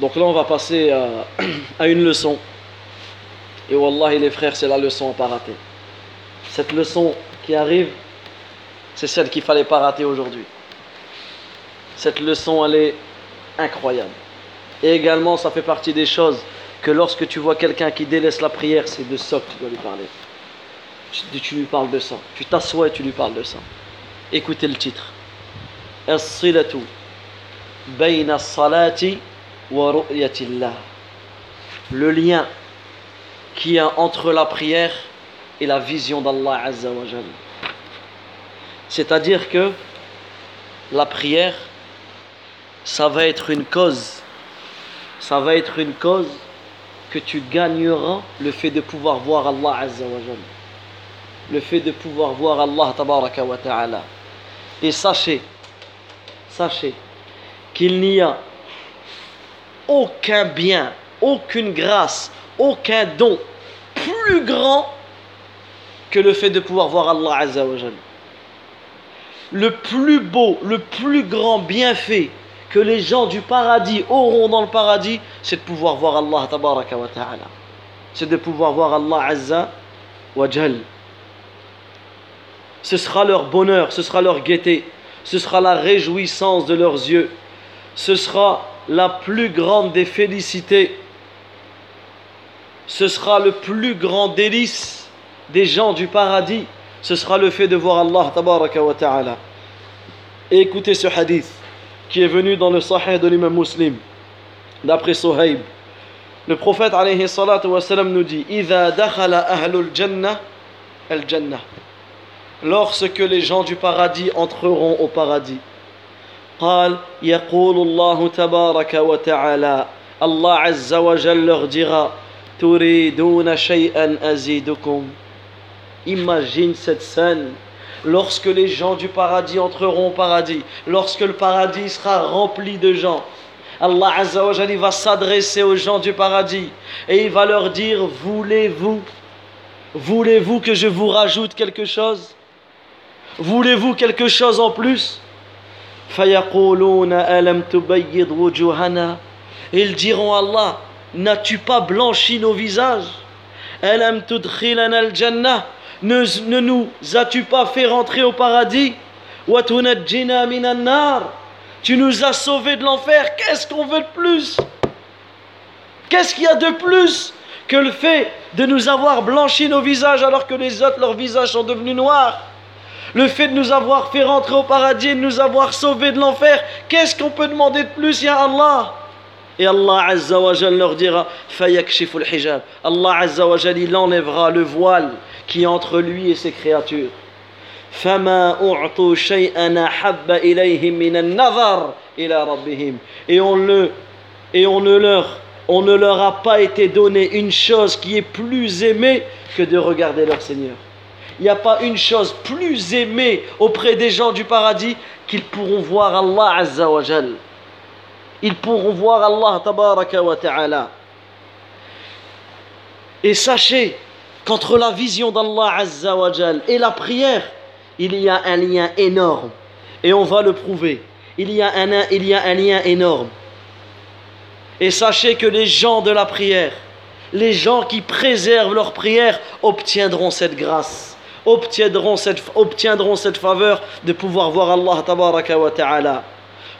Donc là, on va passer à, une leçon. Et Wallahi, les frères, c'est la leçon à pas rater. Cette leçon qui arrive, c'est celle qu'il fallait pas rater aujourd'hui. Cette leçon, elle est incroyable. Et également, ça fait partie des choses que lorsque tu vois quelqu'un qui délaisse la prière, c'est de ça que tu dois lui parler. Tu, lui parles de ça. Tu t'assois et tu lui parles de ça. Écoutez le titre. Wa ru'yatillah. Le lien qui est entre la prière et la vision d'Allah Azza wa. C'est-à-dire que la prière, ça va être une cause, ça va être une cause que tu gagneras le fait de pouvoir voir Allah Azza wa. Le fait de pouvoir voir Allah Tabaraka wa. Et sachez, sachez qu'il n'y a aucun bien, aucune grâce, aucun don plus grand que le fait de pouvoir voir Allah Azza wa Jalla. Le plus beau, le plus grand bienfait que les gens du paradis auront dans le paradis, c'est de pouvoir voir Allah tabaraka wa ta'ala. C'est de pouvoir voir Allah Azza wa Jal. Ce sera leur bonheur, ce sera leur gaieté, ce sera la réjouissance de leurs yeux, ce sera la plus grande des félicités. Ce sera le plus grand délice des gens du paradis. Ce sera le fait de voir Allah ta'ala. Écoutez ce hadith qui est venu dans le Sahih de l'imam muslim, d'après Sohaib. Le prophète alayhi nous dit Ida dakhala jannah al jannah. Lorsque les gens du paradis entreront au paradis. قال يقول الله تبارك وتعالى Allah Azza wa Jal leur dira تريدون شيئا أزيدكم Imagine cette scène lorsque les gens du paradis entreront au paradis, lorsque le paradis sera rempli de gens. Allah Azza wa Jalla va s'adresser aux gens du paradis et il va leur dire Voulez-vous Voulez-vous que je vous rajoute quelque chose Voulez-vous quelque chose en plus Ils diront Allah, n'as-tu pas blanchi nos visages? Alam al-jannah ne, ne nous as-tu pas fait rentrer au paradis? Tu nous as sauvés de l'enfer, qu'est-ce qu'on veut de plus? Qu'est-ce qu'il y a de plus que le fait de nous avoir blanchi nos visages alors que les autres, leurs visages sont devenus noirs? le fait de nous avoir fait rentrer au paradis, de nous avoir sauvés de l'enfer, qu'est-ce qu'on peut demander de plus, ya Allah? Et Allah Azza wa leur dira Fayakshifu hijab Allah Azza wa il enlèvera le voile qui est entre lui et ses créatures. Fama u'tu shay'an habba ilayhim min ila rabbihim. Et on le et ne leur on ne leur a pas été donné une chose qui est plus aimée que de regarder leur Seigneur. Il n'y a pas une chose plus aimée auprès des gens du paradis qu'ils pourront voir Allah Azza wa. Ils pourront voir Allah Tabaraka wa Ta'ala. Et sachez qu'entre la vision d'Allah Azza wa et la prière, il y a un lien énorme. Et on va le prouver. Il y a un, il y a un lien énorme. Et sachez que les gens de la prière, les gens qui préservent leur prière, obtiendront cette grâce, obtiendront cette, obtiendront cette faveur de pouvoir voir Allah tabaraka wa ta'ala.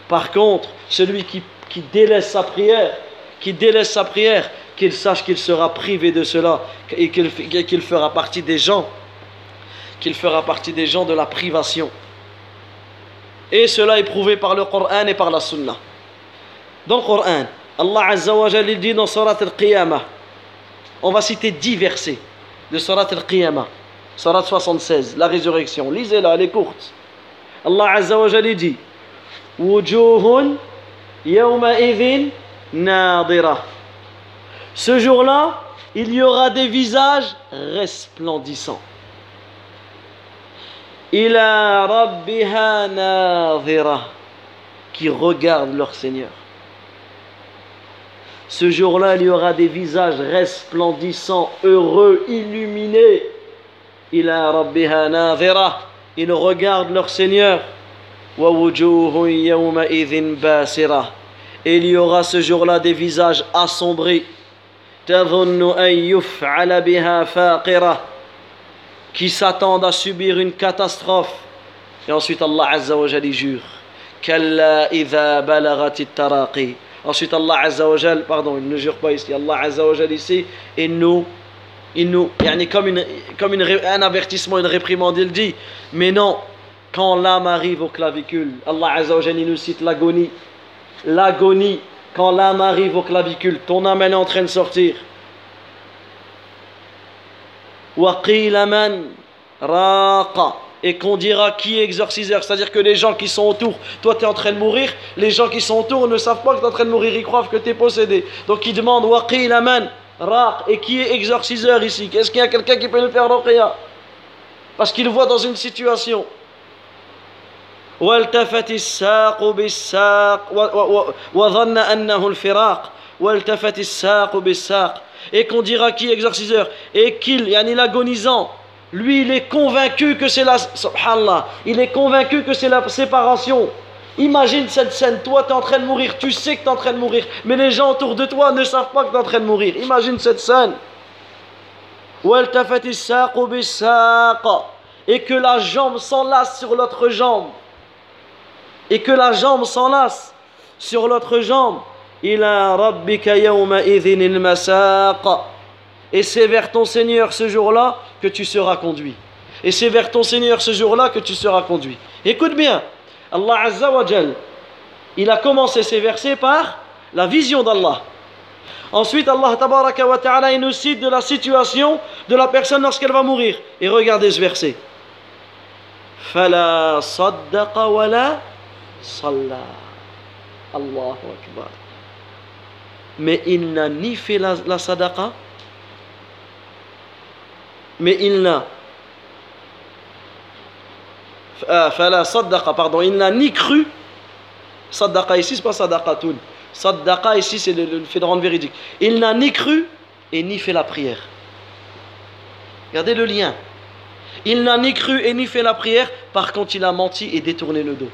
Par contre, celui qui, qui délaisse sa prière, qui délaisse sa prière, qu'il sache qu'il sera privé de cela et qu'il fera partie des gens, qu'il fera partie des gens de la privation. Et cela est prouvé par le Coran et par la Sunna. Dans le Coran, Allah Azza wa dit dans Surat al-Qiyamah, on va citer dix versets de Surat al-Qiyamah, Surat 76, la résurrection. Lisez-la, elle est courte. Allah Azza wa dit Wujuhun yawma idhin nadira. Ce jour-là, il y aura des visages resplendissants. Ila rabbiha nadhira qui regardent leur Seigneur. Ce jour-là, il y aura des visages resplendissants, heureux, illuminés. Ila rabbiha nadhira ils regardent leur Seigneur. Yawma idhin basira Et il y aura ce jour-là des visages assombris. تظن أن يفعل بها فاقرة qui s'attendent à subir une catastrophe. Et ensuite Allah Azza wa Jal y jure. كلا إذا بلغت التراقي. Ensuite Allah Azza wa Jal, pardon, il ne jure pas ici. Allah Azza wa Jal ici, il nous, il nous, comme, une, comme une, un avertissement, une réprimande, il dit, mais non, quand l'âme arrive au clavicule, Allah Azzawajal nous cite l'agonie, l'agonie, quand l'âme arrive au clavicule, ton âme elle est en train de sortir. Et qu'on dira qui est exorciseur, c'est-à-dire que les gens qui sont autour, toi tu es en train de mourir, les gens qui sont autour ne savent pas que tu es en train de mourir, ils croient que tu es possédé. Donc ils demandent Waqil aman raq, et qui est exorciseur ici Est-ce qu'il y a quelqu'un qui peut nous faire ruqya Parce qu'il voit dans une situation. والتفت الساق بالساق وظن أنه الفراق والتفت الساق بالساق et qu'on dira qui est exorciseur et qu'il yani l'agonisant lui il est convaincu que c'est la subhanallah il est convaincu que c'est la séparation Imagine cette scène, toi tu es en train de mourir, tu sais que tu es en train de mourir, mais les gens autour de toi ne savent pas que tu es en train de mourir. Imagine cette scène. Et que la jambe s'enlace sur l'autre jambe. Et que la jambe s'enlace sur l'autre jambe. Et c'est vers ton Seigneur ce jour-là que tu seras conduit. Et c'est vers ton Seigneur ce jour-là que tu seras conduit. Écoute bien. Allah Azza wa il a commencé ses versets par la vision d'Allah. Ensuite, Allah tabaraka wa ta'ala, nous cite de la situation de la personne lorsqu'elle va mourir. Et regardez ce verset. Fala saddaqa wa la salla. Allahu Akbar. Mais il n'a ni fait la, la sadaqa, mais il n'a fala sadaqa, pardon, il n'a ni cru, sadaqa ici, c'est pas sadaqatun, sadaqa ici, c'est le, fait de rendre véridique, il n'a ni cru et ni fait la prière. Regardez le lien. Il n'a ni cru et ni fait la prière, par contre il a menti et détourné le dos.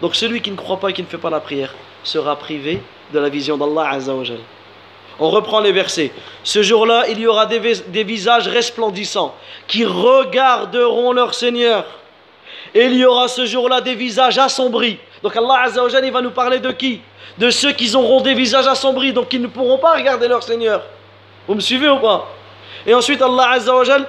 Donc celui qui ne croit pas et qui ne fait pas la prière sera privé de la vision d'Allah Azzawajal. On reprend les versets. Ce jour-là, il y aura des, visages resplendissants qui regarderont leur Seigneur. Et il y aura ce jour-là des visages assombris. Donc Allah Azzawajal, il va nous parler de qui? De ceux qui auront des visages assombris, donc qui ne pourront pas regarder leur Seigneur. Vous me suivez ou pas? Et ensuite, Allah Azzawajal,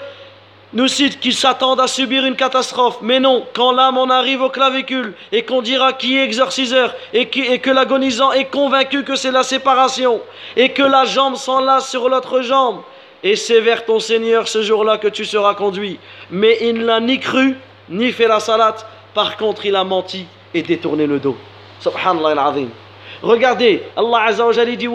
nous cite qu'ils s'attendent à subir une catastrophe. Mais non, quand l'âme en arrive au clavicule et qu'on dira qui est exorciseur et, qui, et que l'agonisant est convaincu que c'est la séparation et que la jambe s'enlace sur l'autre jambe, et c'est vers ton Seigneur ce jour-là que tu seras conduit. Mais il n'a ni cru ni fait la salate. Par contre, il a menti et détourné le dos. Subhanallah al-Azim. Regardez, Allah Azza wa dit.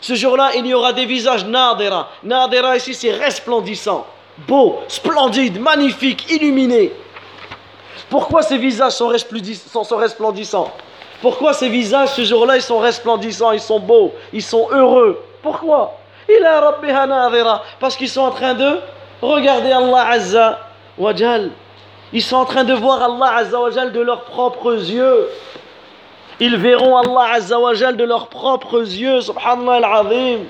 Ce jour-là, il y aura des visages nadira. Nadira ici, c'est resplendissant, beau, splendide, magnifique, illuminé. Pourquoi ces visages sont, resplendissants? Pourquoi ces visages, ce jour-là, ils sont resplendissants, ils sont beaux, ils sont heureux Pourquoi? Parce qu'ils sont en train de regarder Allah Azza wa. Ils sont en train de voir Allah Azza wa de leurs propres yeux. Ils verront Allah Azzawajal de leurs propres yeux, subhanallah al-azim.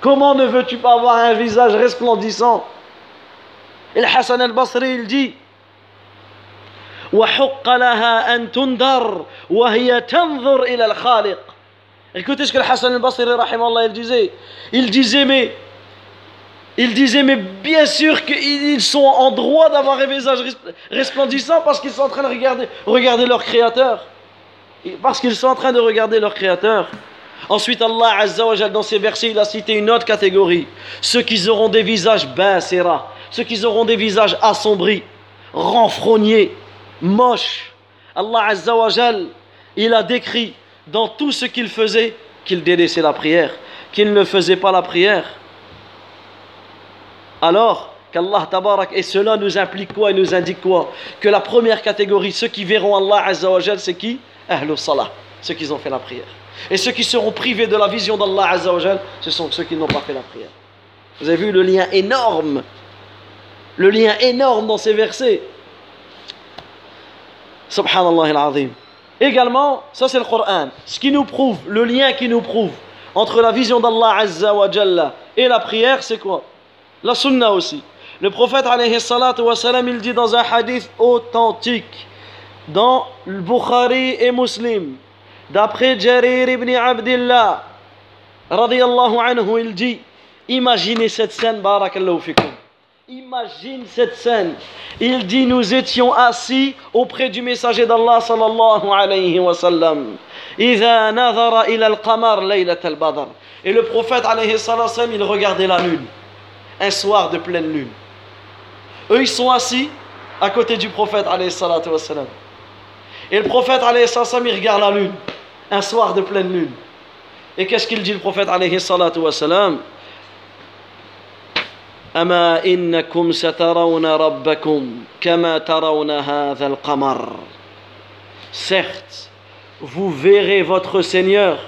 Comment ne veux-tu pas avoir un visage resplendissant? Et Hassan al-Basri, il dit Écoutez ce que le Hassan al-Basri, il disait. Il disait, mais il disait, mais bien sûr qu'ils sont en droit d'avoir un visage resplendissant parce qu'ils sont en train de regarder, leur créateur. Parce qu'ils sont en train de regarder leur Créateur. Ensuite, Allah Azza wa dans ces versets, il a cité une autre catégorie. Ceux qui auront des visages basera, ceux qui auront des visages assombris, renfrognés, moches. Allah Azza wa il a décrit dans tout ce qu'il faisait qu'il délaissait la prière, qu'il ne faisait pas la prière. Alors qu'Allah tabarak, et cela nous implique quoi et nous indique quoi? Que la première catégorie, ceux qui verront Allah Azza wa c'est qui? Ahlul Salah, ceux qui ont fait la prière. Et ceux qui seront privés de la vision d'Allah Azzawajal, ce sont ceux qui n'ont pas fait la prière. Vous avez vu le lien énorme, le lien énorme dans ces versets. Subhanallah al-Azim. Également, ça c'est le Coran. Ce qui nous prouve, le lien qui nous prouve entre la vision d'Allah Azza wa Jalla et la prière, c'est quoi? La sunna aussi. Le prophète alayhi salatu wa salam, il dit dans un hadith authentique, dans le Bukhari et Muslim, d'après Jarir ibn Abdullah, radiyallahu anhu, il dit, imaginez cette scène, barakallahu fikum. Imagine cette scène. Il dit Nous étions assis auprès du messager d'Allah sallallahu alayhi wa sallam. Et le prophète alayhi il regardait la lune Un soir de pleine lune. Eux, ils sont assis à côté du prophète alayhi sallam. Et le prophète alayhi sallam, il regarde la lune. Un soir de pleine lune. Et qu'est-ce qu'il dit le prophète alayhi sallam أما إنكم سترون ربكم كما ترون هذا القمر Certes, vous verrez votre Seigneur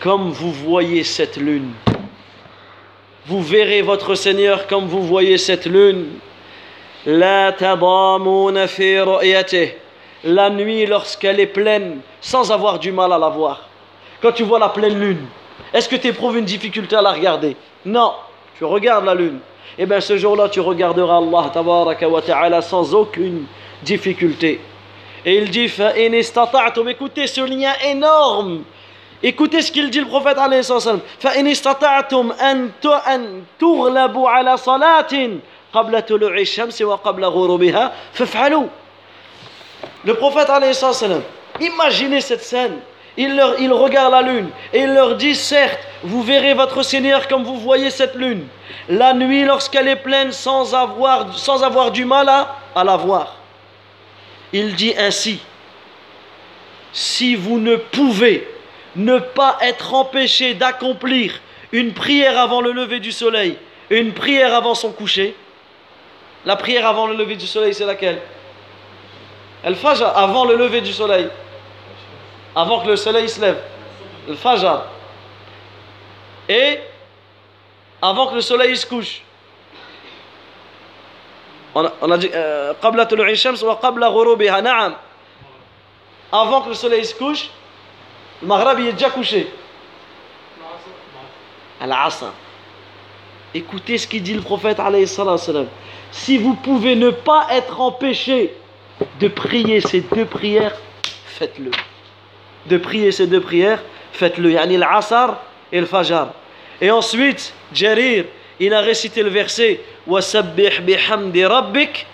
comme vous voyez cette lune. Vous verrez votre Seigneur comme vous voyez cette lune. La La nuit lorsqu'elle est pleine, sans avoir du mal à la voir. Quand tu vois la pleine lune, est-ce que tu éprouves une difficulté à la regarder? Non, tu regardes la lune. Et bien ce jour-là, tu regarderas Allah wa ta'ala sans aucune difficulté. Et il dit, écoutez ce lien énorme Écoutez ce qu'il dit le prophète alayhi salam. فَإِنِ اسْتَطَعْتُمْ أَن تُغْلَبُوا عَلَى صَلَاةٍ قَبْلَ طُلُوعِ الشَّمْسِ وَقَبْلَ غُرُوبِهَا فَافْعَلُوا Le prophète alayhi salam, imaginez cette scène. Il, leur, il regarde la lune et il leur dit, certes, vous verrez votre Seigneur comme vous voyez cette lune la nuit lorsqu'elle est pleine sans avoir, sans avoir du mal à, à la voir. Il dit ainsi, si vous ne pouvez ne pas être empêché d'accomplir une prière avant le lever du soleil une prière avant son coucher, la prière avant le lever du soleil, c'est laquelle? El Fajr, avant le lever du soleil. Avant que le soleil se lève. El Fajr. Et avant que le soleil se couche. On a, dit euh, Avant que le soleil se couche le Maghreb, est déjà couché. Al-Asr. Écoutez ce qu'il dit le prophète Si vous pouvez ne pas être empêché de prier ces deux prières, faites-le. De prier ces deux prières, faites-le. Yani l'Asr et le Fajar. Et ensuite, Jarir, il a récité le verset « bihamdi rabbik »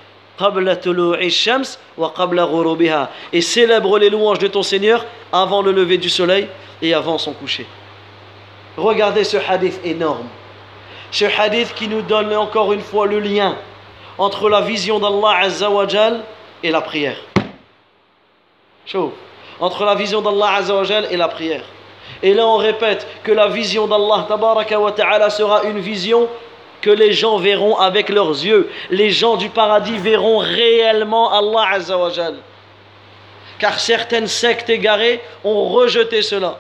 et célèbre les louanges de ton Seigneur avant le lever du soleil et avant son coucher. Regardez ce hadith énorme. Ce hadith qui nous donne encore une fois le lien entre la vision d'Allah Azzawajal et la prière. Entre la vision d'Allah Azzawajal et la prière. Et là on répète que la vision d'Allah Ta'ala sera une vision que les gens verront avec leurs yeux. Les gens du paradis verront réellement Allah. Car certaines sectes égarées ont rejeté cela.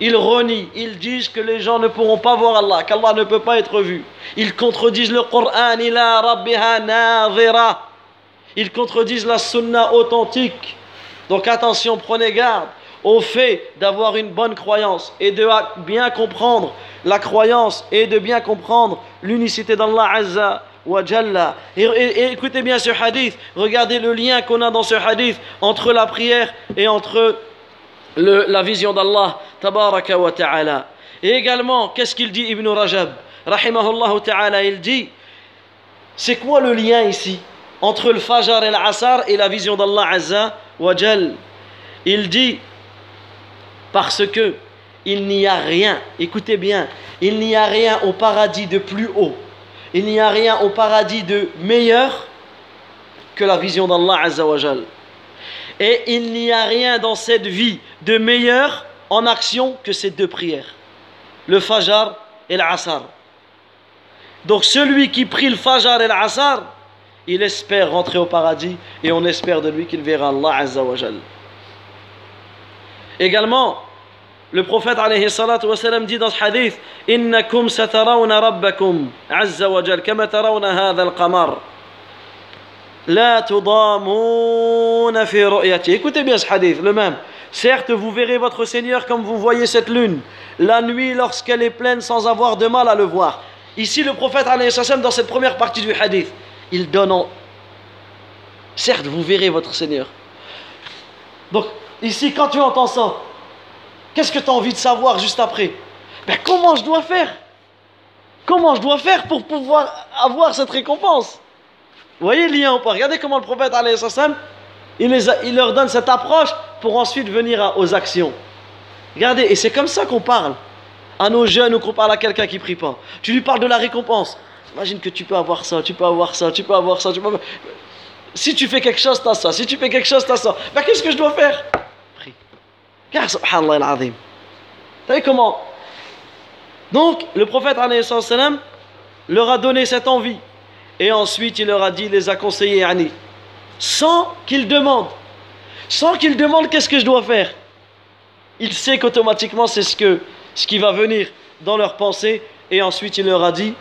Ils renient, ils disent que les gens ne pourront pas voir Allah, qu'Allah ne peut pas être vu. Ils contredisent le Coran, ila rabbiha Ils contredisent la sunna authentique. Donc attention, prenez garde au fait d'avoir une bonne croyance et de bien comprendre la croyance et de bien comprendre l'unicité d'Allah Azza wa Jalla. Et, écoutez bien ce hadith, regardez le lien qu'on a dans ce hadith entre la prière et entre la vision d'Allah tabaraka wa ta'ala. Et également, qu'est-ce qu'il dit Ibn Rajab? Rahimahullah ta'ala, il dit c'est quoi le lien ici entre le Fajr et l'Asar et la vision d'Allah Azza wa Jalla Il dit parce que il n'y a rien, écoutez bien, il n'y a rien au paradis de plus haut, il n'y a rien au paradis de meilleur que la vision d'Allah Azzawajal. Et il n'y a rien dans cette vie de meilleur en action que ces deux prières, le Fajr et l'Asar. Donc celui qui prie le Fajr et l'Asar, il espère rentrer au paradis et on espère de lui qu'il verra Allah Azzawajal. Également, le prophète alayhi salatu wasalam dit dans ce hadith Innakum satarawna rabbakum azza wa jal kama tarawna hadha al-qamar La tudamuna fi ru'yati Écoutez bien ce hadith, le même Certes, vous verrez votre Seigneur comme vous voyez cette lune, la nuit lorsqu'elle est pleine sans avoir de mal à le voir. Ici, le prophète, dans cette première partie du hadith, il donne en... Certes, vous verrez votre Seigneur. Donc, ici, quand tu entends ça, qu'est-ce que tu as envie de savoir juste après? Ben, comment je dois faire? Comment je dois faire pour pouvoir avoir cette récompense? Vous voyez le lien ou pas? Regardez comment le prophète, il, les il leur donne cette approche pour ensuite venir aux actions. Regardez, et c'est comme ça qu'on parle à nos jeunes ou qu'on parle à quelqu'un qui prie pas. Tu lui parles de la récompense. Imagine que tu peux avoir ça, tu peux avoir ça, tu peux avoir ça, Si tu fais quelque chose, tu as ça. Si tu fais quelque chose, tu as ça. Ben, qu'est-ce que je dois faire? Car subhanallah. Vous savez comment? Donc, le prophète leur a donné cette envie. Et ensuite, il leur a dit, il les a conseillés, sans qu'ils demandent. Sans qu'ils demandent qu'est-ce que je dois faire? Il sait qu'automatiquement, c'est ce, que, ce qui va venir dans leur pensée. Et ensuite, il leur a dit,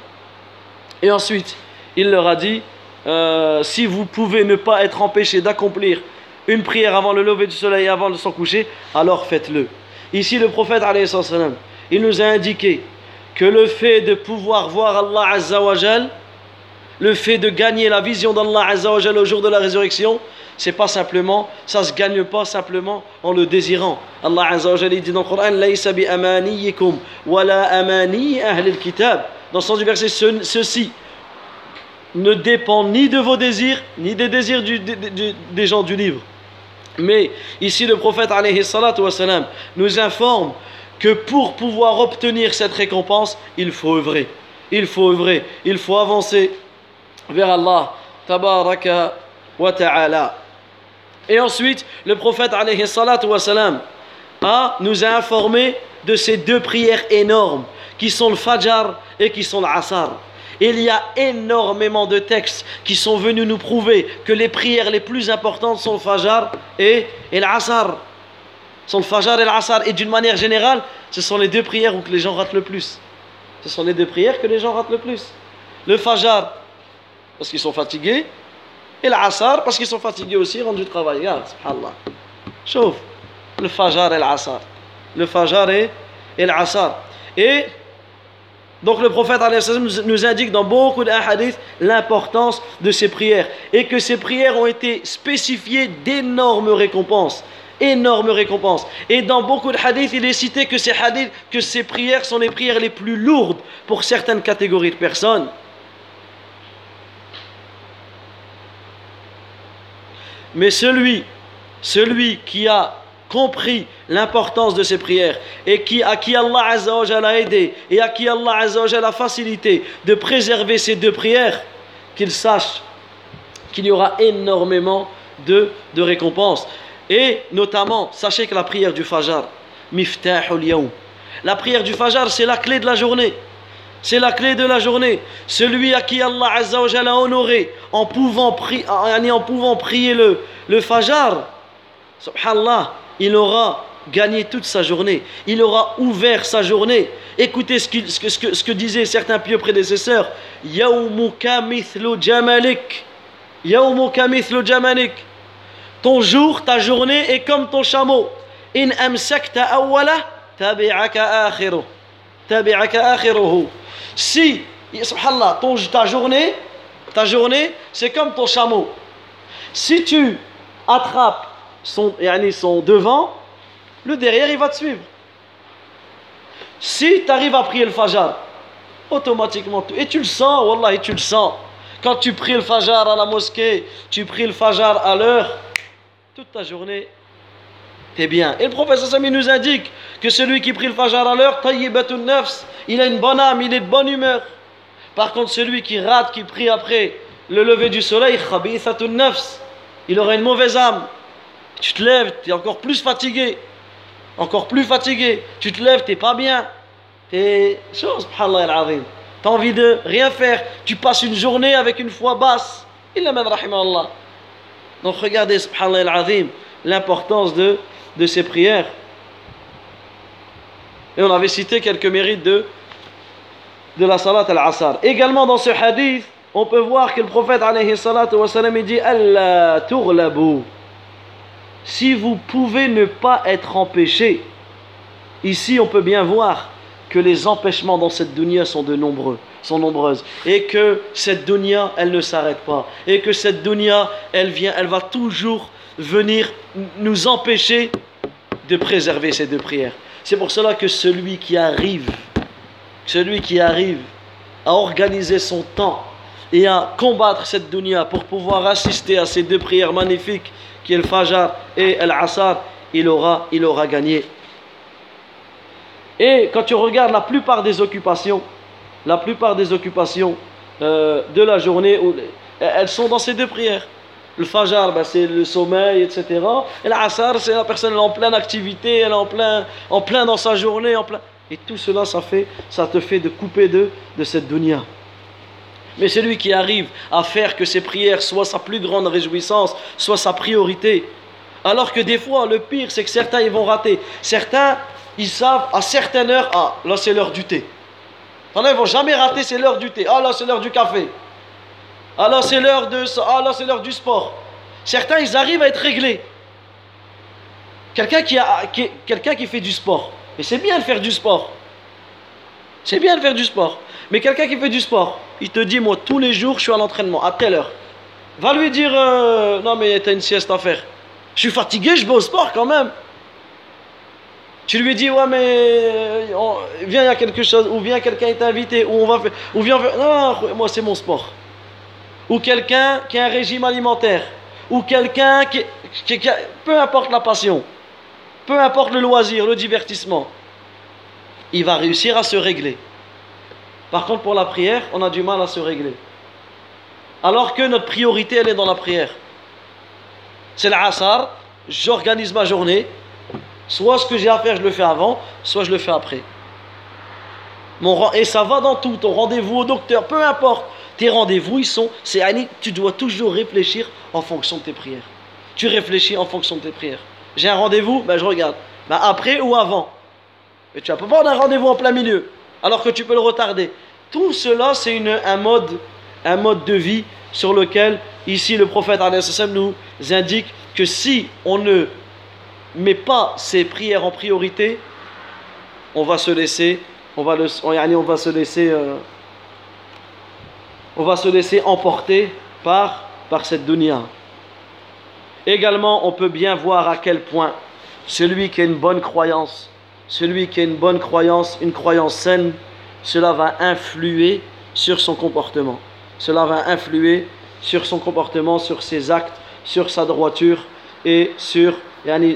et ensuite, il leur a dit, euh, si vous pouvez ne pas être empêché d'accomplir une prière avant le lever du soleil avant de s'en coucher, alors faites-le. Ici, le prophète, il nous a indiqué que le fait de pouvoir voir Allah Azzawajal, le fait de gagner la vision d'Allah Azzawajal au jour de la résurrection, c'est pas simplement, ça se gagne pas simplement en le désirant. Allah Azzawajal dit dans le Coran, Laysa bi amaniyikum wala amani ahli kitab. Dans le sens du verset, ceci ne dépend ni de vos désirs, ni des désirs des gens du livre. Mais ici, le prophète nous informe que pour pouvoir obtenir cette récompense, il faut œuvrer. Il faut œuvrer, il faut avancer vers Allah tabaraka wa ta'ala. Et ensuite, le prophète a, nous a informé de ces deux prières énormes qui sont le Fajr et qui sont l'Asar. Il y a énormément de textes qui sont venus nous prouver que les prières les plus importantes sont le Fajr et, et l'Asar. Sont le Fajr et l'Asar. Et d'une manière générale, ce sont les deux prières où les gens ratent le plus. Ce sont les deux prières que les gens ratent le plus. Le Fajr, parce qu'ils sont fatigués, et l'Asar parce qu'ils sont fatigués aussi, rendus du travail. Regarde, subhanallah. Chauffe. Le Fajr et l'Asar. Le Fajr et, et l'Asar. Et donc le prophète nous indique dans beaucoup d'ahadiths l'importance de ces prières et que ces prières ont été spécifiées d'énormes récompenses. Énormes récompenses. Et dans beaucoup de hadiths, il est cité que ces hadiths, que ces prières sont les prières les plus lourdes pour certaines catégories de personnes. Mais celui qui a compris l'importance de ces prières et qui, à qui Allah Azzawajal a aidé et à qui Allah Azzawajal a facilité de préserver ces deux prières, qu'il sache qu'il y aura énormément de, de récompenses. Et notamment, sachez que la prière du Fajr, la prière du Fajr, c'est la clé de la journée. C'est la clé de la journée. Celui à qui Allah Azzawajal a honoré en pouvant, prier, en pouvant prier le, le Fajr, subhanallah, il aura gagné toute sa journée. Il aura ouvert sa journée. Écoutez ce, que, disaient certains pieux prédécesseurs. Mithlu jamalik. Yawmuka mithlu jamalik. Ton jour, ta journée est comme ton chameau. In amsakta awwala, tabi'aka akhiru. Tabi'aka akhiruhu. Si, subhanallah, ton, ta journée, ta journée, c'est comme ton chameau. Si tu attrapes son, son devant, le derrière, il va te suivre. Si tu arrives à prier le Fajr, automatiquement, et tu le sens, Wallah, et tu le sens. Quand tu pries le Fajr à la mosquée, tu pries le Fajr à l'heure, toute ta journée, t'es bien. Et le professeur Sami nous indique que celui qui prie le Fajr à l'heure, il a une bonne âme, il est de bonne humeur. Par contre, celui qui rate, qui prie après le lever du soleil, il aura une mauvaise âme. Tu te lèves, tu es encore plus fatigué. Encore plus fatigué. Tu te lèves, tu n'es pas bien. Tu es. Tu as envie de rien faire. Tu passes une journée avec une foi basse. Il même, Allah. Donc regardez, subhanallah l'importance de, de ces prières. Et on avait cité quelques mérites de, de la salat al-asar. Également dans ce hadith, on peut voir que le prophète alayhi salatu wa salam, il dit Allah. Si vous pouvez ne pas être empêché, ici on peut bien voir que les empêchements dans cette dunya sont de nombreux, sont nombreuses, et que cette dunya, elle ne s'arrête pas, et que cette dunya, elle vient, elle va toujours venir nous empêcher de préserver ces deux prières. C'est pour cela que celui qui arrive, celui qui arrive à organiser son temps et à combattre cette dunya pour pouvoir assister à ces deux prières magnifiques qui est le Fajr et l'Asr, il aura, il aura gagné. Et quand tu regardes la plupart des occupations, la plupart des occupations euh, de la journée, elles sont dans ces deux prières. Le Fajr, ben, c'est le sommeil, etc. Et l'Asr, c'est la personne en pleine activité, elle est en plein, en plein dans sa journée, en plein. Et tout cela, ça, fait, ça te fait de couper de, de cette dunya. Mais celui qui arrive à faire que ses prières soient sa plus grande réjouissance, soient sa priorité, alors que des fois, le pire, c'est que certains, ils vont rater. Certains, ils savent à certaines heures, ah, là c'est l'heure du thé. Pendant ils vont jamais rater, c'est l'heure du thé. Ah là c'est l'heure du café. Ah là c'est l'heure de Ah là c'est l'heure du sport. Certains, ils arrivent à être réglés. Quelqu'un qui, fait du sport. Et c'est bien de faire du sport. C'est bien de faire du sport. Mais quelqu'un qui fait du sport, il te dit, moi, tous les jours, je suis à l'entraînement, à telle heure. Va lui dire, euh, non, mais t'as une sieste à faire. Je suis fatigué, je vais au sport quand même. Tu lui dis, ouais, mais euh, viens, il y a quelque chose, ou viens, quelqu'un est invité, ou on va faire, ou viens, non, moi, c'est mon sport. Ou quelqu'un qui a un régime alimentaire, ou quelqu'un qui, qui, peu importe la passion, peu importe le loisir, le divertissement, il va réussir à se régler. Par contre, pour la prière, on a du mal à se régler. Alors que notre priorité, elle est dans la prière. C'est l'asar, j'organise ma journée, Soit ce que j'ai à faire, je le fais avant, soit je le fais après. Mon, et ça va dans tout, ton rendez-vous au docteur, peu importe. Tes rendez-vous, ils sont, c'est tu dois toujours réfléchir en fonction de tes prières. Tu réfléchis en fonction de tes prières. J'ai un rendez-vous, ben je regarde. Ben après ou avant? Et tu vas pas prendre un rendez-vous en plein milieu, alors que tu peux le retarder. Tout cela, c'est un mode, un mode de vie sur lequel, ici, le prophète nous indique que si on ne mais pas ses prières en priorité, on va se laisser, on va, le, on va se laisser, euh, on va se laisser emporter par, par cette dunya. Également, on peut bien voir à quel point celui qui a une bonne croyance, celui qui a une bonne croyance, une croyance saine, cela va influer sur son comportement. Cela va influer sur son comportement, sur ses actes, sur sa droiture et sur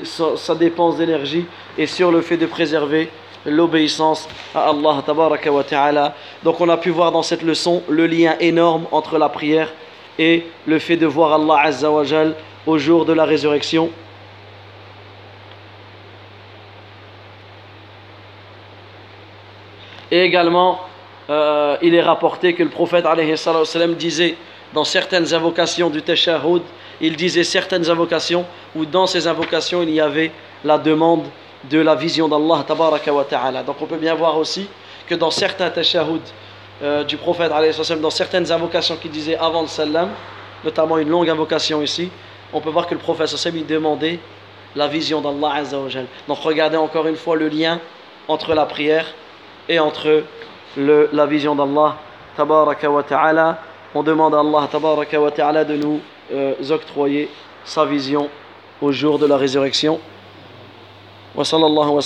sa, dépense d'énergie et sur le fait de préserver l'obéissance à Allah ta'ala. Donc on a pu voir dans cette leçon le lien énorme entre la prière et le fait de voir Allah Azza wa au jour de la résurrection. Et également, euh, il est rapporté que le prophète disait dans certaines invocations du Tashahhud, il disait certaines invocations où dans ces invocations il y avait la demande de la vision d'Allah. Donc on peut bien voir aussi que dans certains tashahhud euh, du prophète dans certaines invocations qu'il disait avant le salam, notamment une longue invocation ici, on peut voir que le prophète il demandait la vision d'Allah Donc regardez encore une fois le lien entre la prière et entre le, la vision d'Allah ta'ala. On demande à Allah ta'ala de nous euh, octroyer sa vision au jour de la résurrection. Wa wa wa wa.